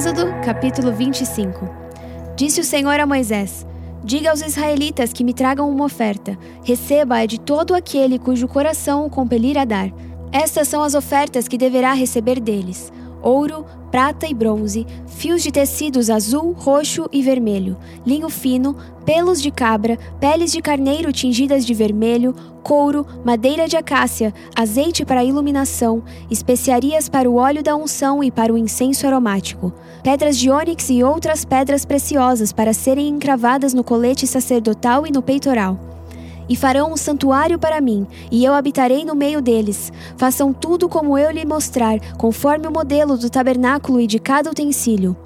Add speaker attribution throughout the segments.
Speaker 1: Êxodo, capítulo 25. Disse o Senhor a Moisés: Diga aos israelitas que me tragam uma oferta. Receba-a de todo aquele cujo coração o compelir a dar. Estas são as ofertas que deverá receber deles: ouro, prata e bronze, fios de tecidos azul, roxo e vermelho, linho fino, pelos de cabra, peles de carneiro tingidas de vermelho, couro, madeira de acácia, azeite para iluminação, especiarias para o óleo da unção e para o incenso aromático, pedras de ônix e outras pedras preciosas para serem encravadas no colete sacerdotal e no peitoral e farão um santuário para mim, e eu habitarei no meio deles. Façam tudo como eu lhe mostrar, conforme o modelo do tabernáculo e de cada utensílio.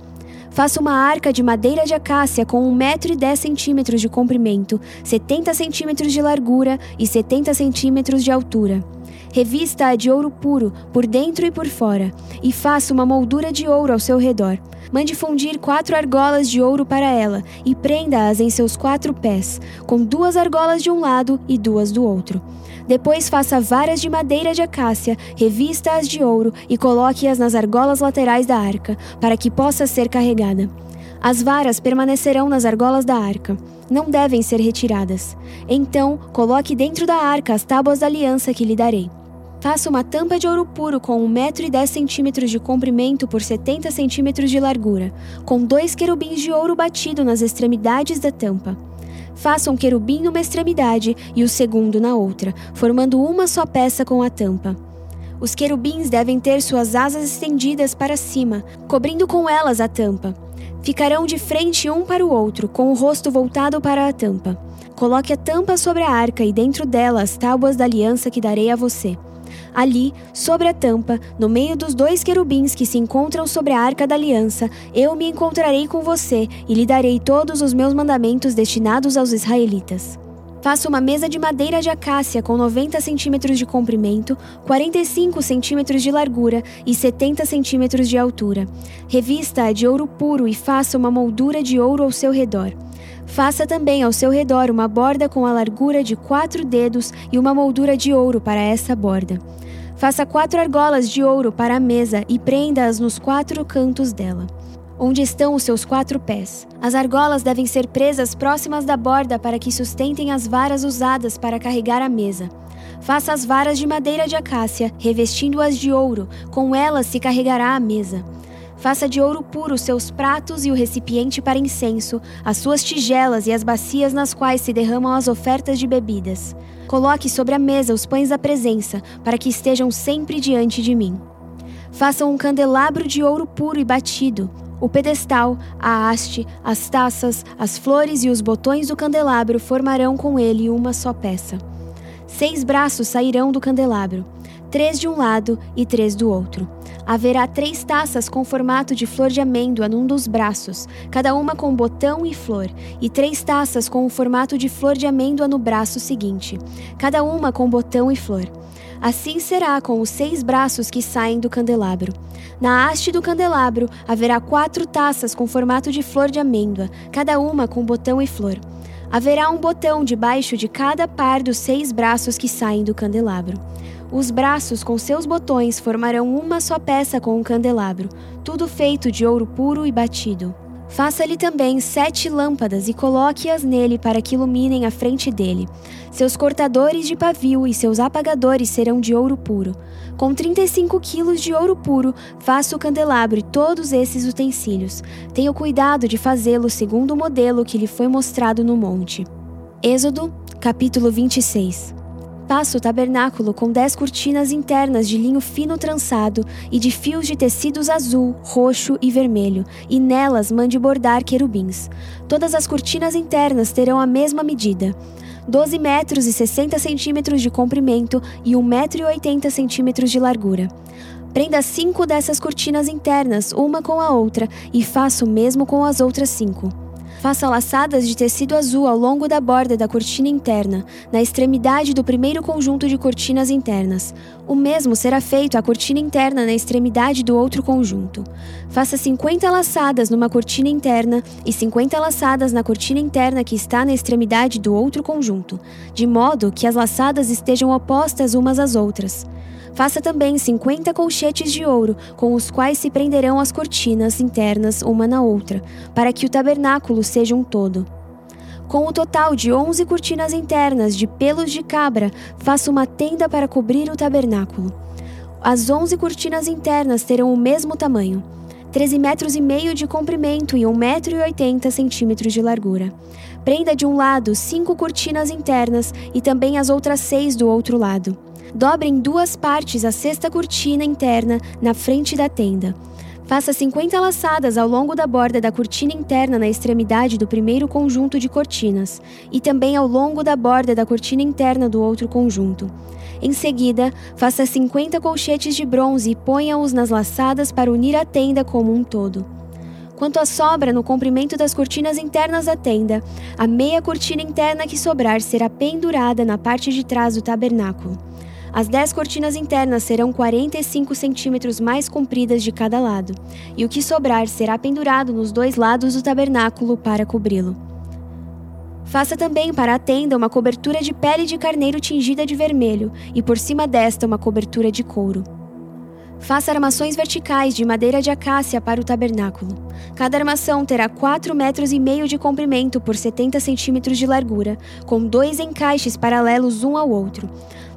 Speaker 1: Faça uma arca de madeira de acácia com 1 metro e 10 centímetros de comprimento, 70 centímetros de largura e 70 centímetros de altura. Revista-a de ouro puro, por dentro e por fora, e faça uma moldura de ouro ao seu redor. Mande fundir quatro argolas de ouro para ela, e prenda-as em seus quatro pés, com duas argolas de um lado e duas do outro. Depois faça varas de madeira de acácia, revista-as de ouro e coloque-as nas argolas laterais da arca, para que possa ser carregada. As varas permanecerão nas argolas da arca. Não devem ser retiradas. Então, coloque dentro da arca as tábuas da aliança que lhe darei. Faça uma tampa de ouro puro com 1,10m de comprimento por 70 centímetros de largura, com dois querubins de ouro batido nas extremidades da tampa. Faça um querubim numa extremidade e o segundo na outra, formando uma só peça com a tampa. Os querubins devem ter suas asas estendidas para cima, cobrindo com elas a tampa. Ficarão de frente um para o outro, com o rosto voltado para a tampa. Coloque a tampa sobre a arca e dentro dela as tábuas da aliança que darei a você. Ali, sobre a tampa, no meio dos dois querubins que se encontram sobre a arca da aliança, eu me encontrarei com você e lhe darei todos os meus mandamentos destinados aos israelitas. Faça uma mesa de madeira de acácia com 90 centímetros de comprimento, 45 centímetros de largura e 70 centímetros de altura. Revista-a de ouro puro e faça uma moldura de ouro ao seu redor. Faça também ao seu redor uma borda com a largura de quatro dedos e uma moldura de ouro para essa borda. Faça quatro argolas de ouro para a mesa e prenda-as nos quatro cantos dela, onde estão os seus quatro pés. As argolas devem ser presas próximas da borda para que sustentem as varas usadas para carregar a mesa. Faça as varas de madeira de acácia, revestindo-as de ouro, com elas se carregará a mesa. Faça de ouro puro os seus pratos e o recipiente para incenso, as suas tigelas e as bacias nas quais se derramam as ofertas de bebidas. Coloque sobre a mesa os pães da presença, para que estejam sempre diante de mim. Faça um candelabro de ouro puro e batido. O pedestal, a haste, as taças, as flores e os botões do candelabro formarão com ele uma só peça. Seis braços sairão do candelabro, três de um lado e três do outro. Haverá três taças com formato de flor de amêndoa num dos braços, cada uma com botão e flor, e três taças com o formato de flor de amêndoa no braço seguinte, cada uma com botão e flor. Assim será com os seis braços que saem do candelabro. Na haste do candelabro haverá quatro taças com formato de flor de amêndoa, cada uma com botão e flor. Haverá um botão debaixo de cada par dos seis braços que saem do candelabro. Os braços com seus botões formarão uma só peça com o um candelabro, tudo feito de ouro puro e batido. Faça-lhe também sete lâmpadas e coloque-as nele para que iluminem a frente dele. Seus cortadores de pavio e seus apagadores serão de ouro puro. Com 35 quilos de ouro puro, faça o candelabro e todos esses utensílios. Tenha cuidado de fazê-lo segundo o modelo que lhe foi mostrado no monte. Êxodo, capítulo 26 Faça o tabernáculo com dez cortinas internas de linho fino trançado e de fios de tecidos azul, roxo e vermelho, e nelas mande bordar querubins. Todas as cortinas internas terão a mesma medida. 12 metros e 60 centímetros de comprimento e 1 metro e 80 centímetros de largura. Prenda cinco dessas cortinas internas, uma com a outra, e faça o mesmo com as outras cinco. Faça laçadas de tecido azul ao longo da borda da cortina interna, na extremidade do primeiro conjunto de cortinas internas. O mesmo será feito à cortina interna na extremidade do outro conjunto. Faça 50 laçadas numa cortina interna e 50 laçadas na cortina interna que está na extremidade do outro conjunto, de modo que as laçadas estejam opostas umas às outras. Faça também 50 colchetes de ouro, com os quais se prenderão as cortinas internas uma na outra, para que o tabernáculo seja um todo. Com o total de 11 cortinas internas de pelos de cabra, faça uma tenda para cobrir o tabernáculo. As 11 cortinas internas terão o mesmo tamanho. 13 metros e meio de comprimento e 1,80 metro e centímetros de largura. Prenda de um lado cinco cortinas internas e também as outras seis do outro lado. Dobre em duas partes a sexta cortina interna na frente da tenda. Faça 50 laçadas ao longo da borda da cortina interna na extremidade do primeiro conjunto de cortinas e também ao longo da borda da cortina interna do outro conjunto. Em seguida, faça 50 colchetes de bronze e ponha-os nas laçadas para unir a tenda como um todo. Quanto à sobra no comprimento das cortinas internas da tenda, a meia cortina interna que sobrar será pendurada na parte de trás do tabernáculo. As 10 cortinas internas serão 45 centímetros mais compridas de cada lado, e o que sobrar será pendurado nos dois lados do tabernáculo para cobri-lo. Faça também para a tenda uma cobertura de pele de carneiro tingida de vermelho e por cima desta uma cobertura de couro. Faça armações verticais de madeira de acácia para o tabernáculo. Cada armação terá 4 metros e meio de comprimento por 70 centímetros de largura, com dois encaixes paralelos um ao outro.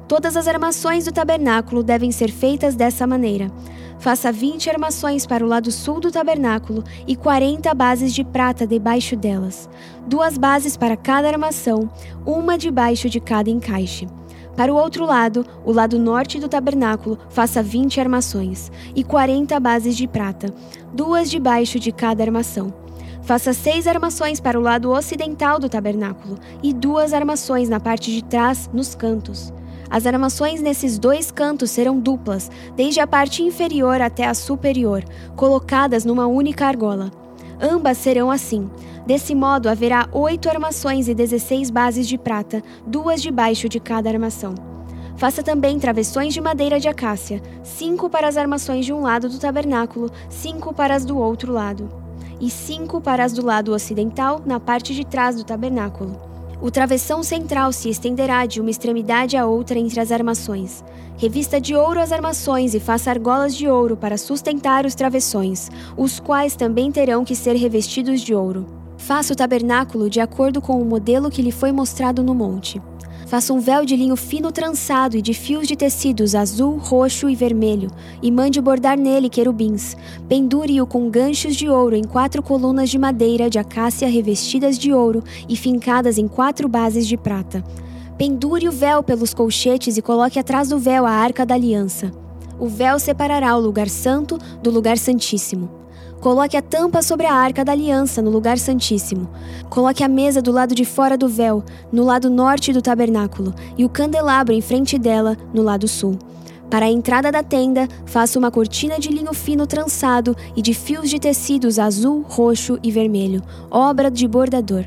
Speaker 1: Todas as armações do tabernáculo devem ser feitas dessa maneira. Faça 20 armações para o lado sul do tabernáculo e 40 bases de prata debaixo delas. Duas bases para cada armação, uma debaixo de cada encaixe. Para o outro lado, o lado norte do tabernáculo, faça 20 armações e 40 bases de prata, duas debaixo de cada armação. Faça seis armações para o lado ocidental do tabernáculo e duas armações na parte de trás, nos cantos. As armações nesses dois cantos serão duplas, desde a parte inferior até a superior, colocadas numa única argola. Ambas serão assim. Desse modo, haverá oito armações e dezesseis bases de prata, duas debaixo de cada armação. Faça também travessões de madeira de acácia, cinco para as armações de um lado do tabernáculo, cinco para as do outro lado, e cinco para as do lado ocidental, na parte de trás do tabernáculo. O travessão central se estenderá de uma extremidade à outra entre as armações. Revista de ouro as armações e faça argolas de ouro para sustentar os travessões, os quais também terão que ser revestidos de ouro. Faça o tabernáculo de acordo com o modelo que lhe foi mostrado no monte. Faça um véu de linho fino trançado e de fios de tecidos azul, roxo e vermelho, e mande bordar nele querubins. Pendure-o com ganchos de ouro em quatro colunas de madeira de acácia revestidas de ouro e fincadas em quatro bases de prata. Pendure o véu pelos colchetes e coloque atrás do véu a arca da aliança. O véu separará o lugar santo do lugar santíssimo. Coloque a tampa sobre a arca da aliança no lugar santíssimo. Coloque a mesa do lado de fora do véu, no lado norte do tabernáculo, e o candelabro em frente dela, no lado sul. Para a entrada da tenda, faça uma cortina de linho fino trançado e de fios de tecidos azul, roxo e vermelho, obra de bordador.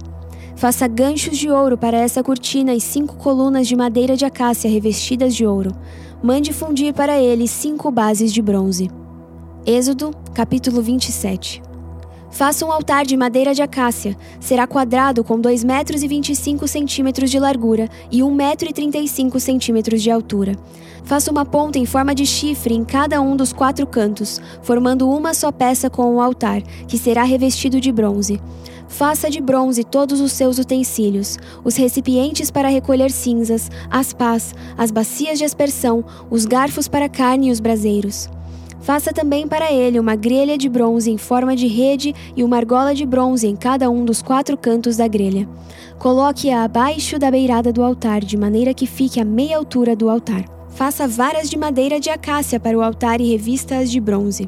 Speaker 1: Faça ganchos de ouro para essa cortina e cinco colunas de madeira de acácia revestidas de ouro. Mande fundir para ele cinco bases de bronze. Êxodo, capítulo 27. Faça um altar de madeira de acácia. Será quadrado com 2 metros e 25 centímetros de largura e 1 metro e 35 centímetros de altura. Faça uma ponta em forma de chifre em cada um dos quatro cantos, formando uma só peça com o altar, que será revestido de bronze. Faça de bronze todos os seus utensílios, os recipientes para recolher cinzas, as pás, as bacias de aspersão, os garfos para carne e os braseiros. Faça também para ele uma grelha de bronze em forma de rede e uma argola de bronze em cada um dos quatro cantos da grelha. Coloque-a abaixo da beirada do altar, de maneira que fique à meia altura do altar. Faça varas de madeira de acácia para o altar e revista-as de bronze.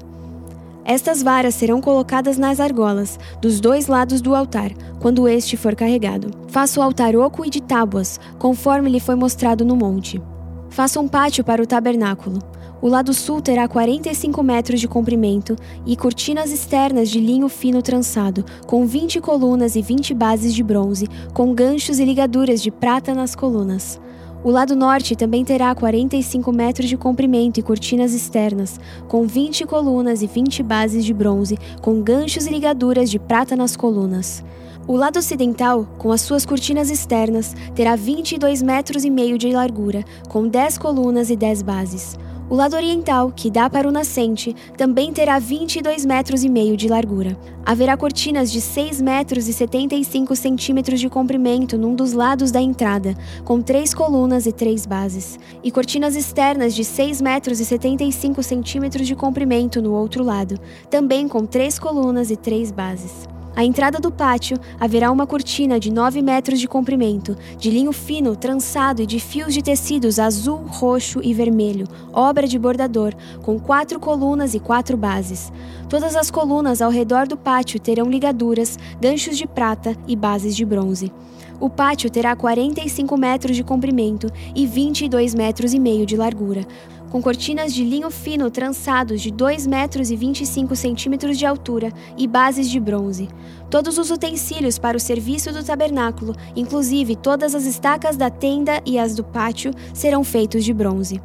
Speaker 1: Estas varas serão colocadas nas argolas, dos dois lados do altar, quando este for carregado. Faça o altar oco e de tábuas, conforme lhe foi mostrado no monte. Faça um pátio para o tabernáculo. O lado sul terá 45 metros de comprimento e cortinas externas de linho fino trançado, com 20 colunas e 20 bases de bronze, com ganchos e ligaduras de prata nas colunas. O lado norte também terá 45 metros de comprimento e cortinas externas, com 20 colunas e 20 bases de bronze, com ganchos e ligaduras de prata nas colunas. O lado ocidental, com as suas cortinas externas, terá 22 metros e meio de largura, com 10 colunas e 10 bases. O lado oriental, que dá para o nascente, também terá 22 metros e meio de largura. Haverá cortinas de 6 metros e 75 centímetros de comprimento num dos lados da entrada, com três colunas e três bases, e cortinas externas de 6 metros e 75 centímetros de comprimento no outro lado, também com três colunas e três bases. À entrada do pátio haverá uma cortina de 9 metros de comprimento, de linho fino, trançado e de fios de tecidos azul, roxo e vermelho, obra de bordador, com quatro colunas e quatro bases. Todas as colunas ao redor do pátio terão ligaduras, ganchos de prata e bases de bronze. O pátio terá 45 metros de comprimento e 22 metros e meio de largura, com cortinas de linho fino trançados de 2 metros e 25 centímetros de altura e bases de bronze. Todos os utensílios para o serviço do tabernáculo, inclusive todas as estacas da tenda e as do pátio, serão feitos de bronze.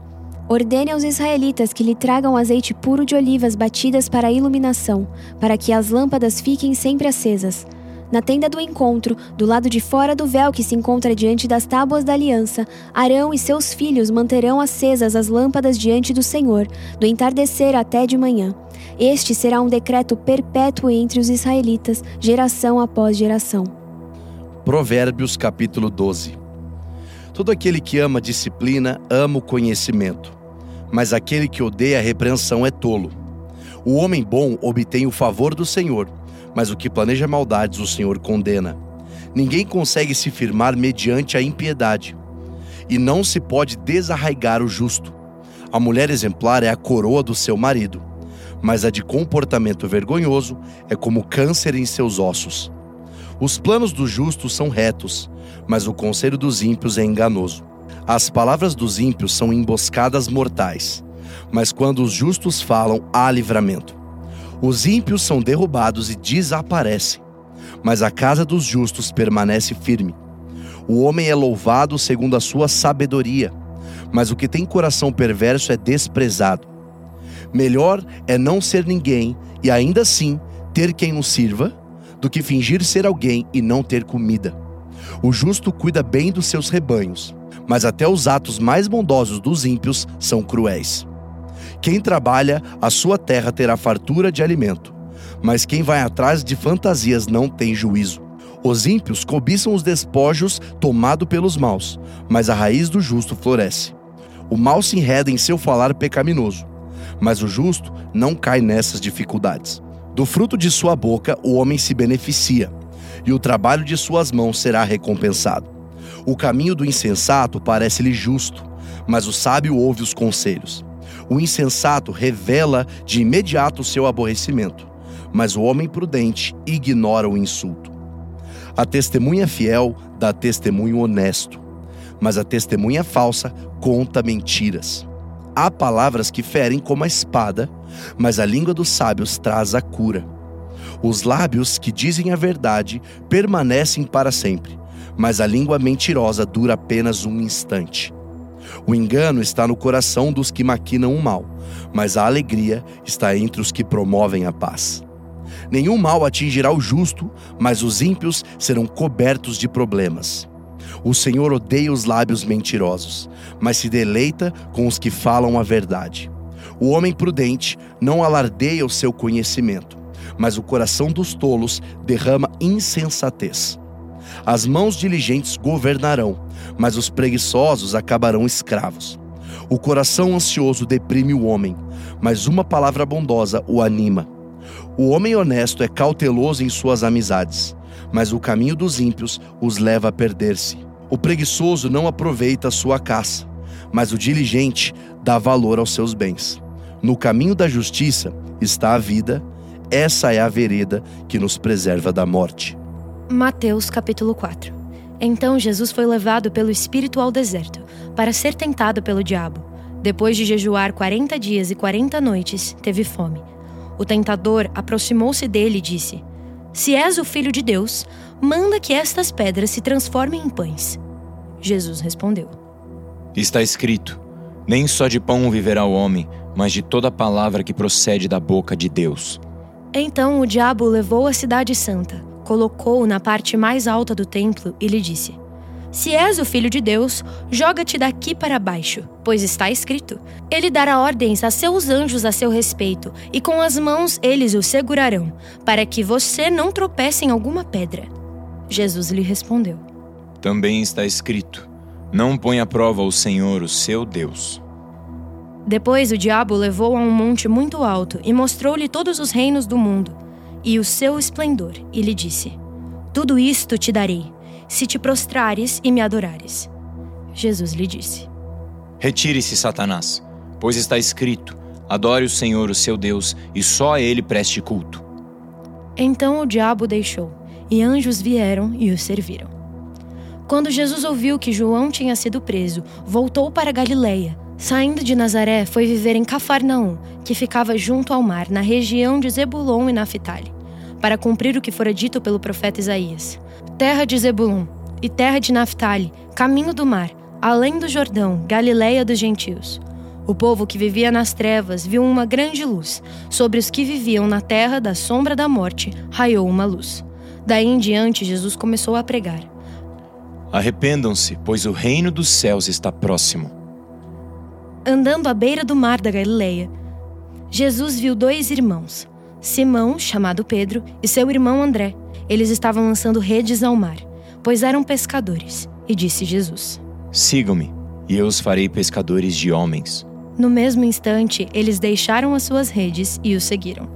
Speaker 1: Ordene aos israelitas que lhe tragam azeite puro de olivas batidas para a iluminação, para que as lâmpadas fiquem sempre acesas. Na tenda do encontro, do lado de fora do véu que se encontra diante das tábuas da aliança, Arão e seus filhos manterão acesas as lâmpadas diante do Senhor, do entardecer até de manhã. Este será um decreto perpétuo entre os israelitas, geração após geração.
Speaker 2: Provérbios capítulo 12 Todo aquele que ama a disciplina ama o conhecimento, mas aquele que odeia a repreensão é tolo. O homem bom obtém o favor do Senhor mas o que planeja maldades o Senhor condena. Ninguém consegue se firmar mediante a impiedade, e não se pode desarraigar o justo. A mulher exemplar é a coroa do seu marido, mas a de comportamento vergonhoso é como câncer em seus ossos. Os planos dos justos são retos, mas o conselho dos ímpios é enganoso. As palavras dos ímpios são emboscadas mortais, mas quando os justos falam, há livramento. Os ímpios são derrubados e desaparecem, mas a casa dos justos permanece firme. O homem é louvado segundo a sua sabedoria, mas o que tem coração perverso é desprezado. Melhor é não ser ninguém e ainda assim ter quem o sirva, do que fingir ser alguém e não ter comida. O justo cuida bem dos seus rebanhos, mas até os atos mais bondosos dos ímpios são cruéis. Quem trabalha, a sua terra terá fartura de alimento. Mas quem vai atrás de fantasias não tem juízo. Os ímpios cobiçam os despojos tomado pelos maus, mas a raiz do justo floresce. O mal se enreda em seu falar pecaminoso, mas o justo não cai nessas dificuldades. Do fruto de sua boca o homem se beneficia, e o trabalho de suas mãos será recompensado. O caminho do insensato parece-lhe justo, mas o sábio ouve os conselhos. O insensato revela de imediato seu aborrecimento, mas o homem prudente ignora o insulto. A testemunha fiel dá testemunho honesto, mas a testemunha falsa conta mentiras. Há palavras que ferem como a espada, mas a língua dos sábios traz a cura. Os lábios que dizem a verdade permanecem para sempre, mas a língua mentirosa dura apenas um instante. O engano está no coração dos que maquinam o mal, mas a alegria está entre os que promovem a paz. Nenhum mal atingirá o justo, mas os ímpios serão cobertos de problemas. O Senhor odeia os lábios mentirosos, mas se deleita com os que falam a verdade. O homem prudente não alardeia o seu conhecimento, mas o coração dos tolos derrama insensatez. As mãos diligentes governarão, mas os preguiçosos acabarão escravos. O coração ansioso deprime o homem, mas uma palavra bondosa o anima. O homem honesto é cauteloso em suas amizades, mas o caminho dos ímpios os leva a perder-se. O preguiçoso não aproveita a sua caça, mas o diligente dá valor aos seus bens. No caminho da justiça está a vida, essa é a vereda que nos preserva da morte.
Speaker 3: Mateus capítulo 4 Então Jesus foi levado pelo Espírito ao deserto, para ser tentado pelo diabo. Depois de jejuar quarenta dias e quarenta noites, teve fome. O tentador aproximou-se dele e disse: Se és o filho de Deus, manda que estas pedras se transformem em pães. Jesus respondeu:
Speaker 4: Está escrito: Nem só de pão viverá o homem, mas de toda palavra que procede da boca de Deus.
Speaker 3: Então o diabo levou a cidade santa colocou-o na parte mais alta do templo e lhe disse: Se és o filho de Deus, joga-te daqui para baixo, pois está escrito: Ele dará ordens a seus anjos a seu respeito, e com as mãos eles o segurarão, para que você não tropece em alguma pedra. Jesus lhe respondeu:
Speaker 4: Também está escrito: Não põe à prova o Senhor, o seu Deus.
Speaker 3: Depois o diabo o levou a um monte muito alto e mostrou-lhe todos os reinos do mundo e o seu esplendor, e lhe disse: Tudo isto te darei, se te prostrares e me adorares. Jesus lhe disse:
Speaker 4: Retire-se, Satanás, pois está escrito: Adore o Senhor, o seu Deus, e só a ele preste culto.
Speaker 3: Então o diabo deixou, e anjos vieram e o serviram. Quando Jesus ouviu que João tinha sido preso, voltou para Galiléia Saindo de Nazaré, foi viver em Cafarnaum, que ficava junto ao mar, na região de Zebulon e Naphtali, para cumprir o que fora dito pelo profeta Isaías. Terra de Zebulon e terra de Naphtali, caminho do mar, além do Jordão, Galiléia dos gentios. O povo que vivia nas trevas viu uma grande luz. Sobre os que viviam na terra da sombra da morte, raiou uma luz. Daí em diante, Jesus começou a pregar:
Speaker 4: Arrependam-se, pois o reino dos céus está próximo
Speaker 3: andando à beira do mar da Galileia, Jesus viu dois irmãos, Simão, chamado Pedro, e seu irmão André. Eles estavam lançando redes ao mar, pois eram pescadores. E disse Jesus:
Speaker 4: Sigam-me, e eu os farei pescadores de homens.
Speaker 3: No mesmo instante, eles deixaram as suas redes e o seguiram.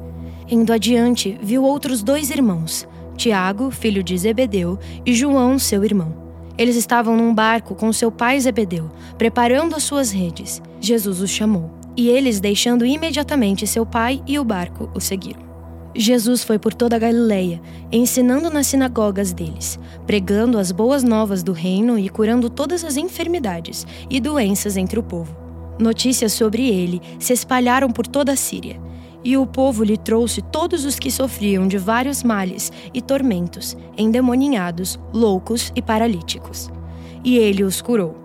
Speaker 3: Indo adiante, viu outros dois irmãos, Tiago, filho de Zebedeu, e João, seu irmão. Eles estavam num barco com seu pai Zebedeu, preparando as suas redes. Jesus os chamou, e eles, deixando imediatamente seu pai e o barco, o seguiram. Jesus foi por toda a Galileia, ensinando nas sinagogas deles, pregando as boas novas do reino e curando todas as enfermidades e doenças entre o povo. Notícias sobre ele se espalharam por toda a Síria, e o povo lhe trouxe todos os que sofriam de vários males e tormentos, endemoninhados, loucos e paralíticos. E ele os curou.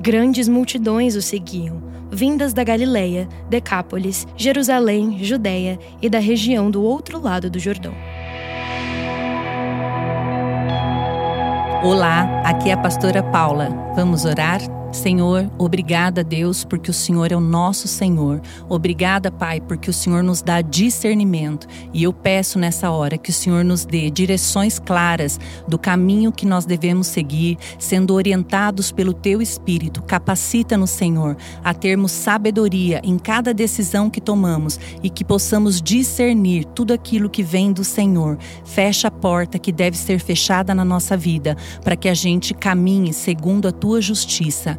Speaker 3: Grandes multidões o seguiam vindas da Galileia, Decápolis, Jerusalém, Judéia e da região do outro lado do Jordão.
Speaker 5: Olá, aqui é a pastora Paula. Vamos orar? Senhor, obrigada, Deus, porque o Senhor é o nosso Senhor. Obrigada, Pai, porque o Senhor nos dá discernimento. E eu peço nessa hora que o Senhor nos dê direções claras do caminho que nós devemos seguir, sendo orientados pelo Teu Espírito. Capacita-nos, Senhor, a termos sabedoria em cada decisão que tomamos e que possamos discernir tudo aquilo que vem do Senhor. Fecha a porta que deve ser fechada na nossa vida, para que a gente caminhe segundo a Tua justiça.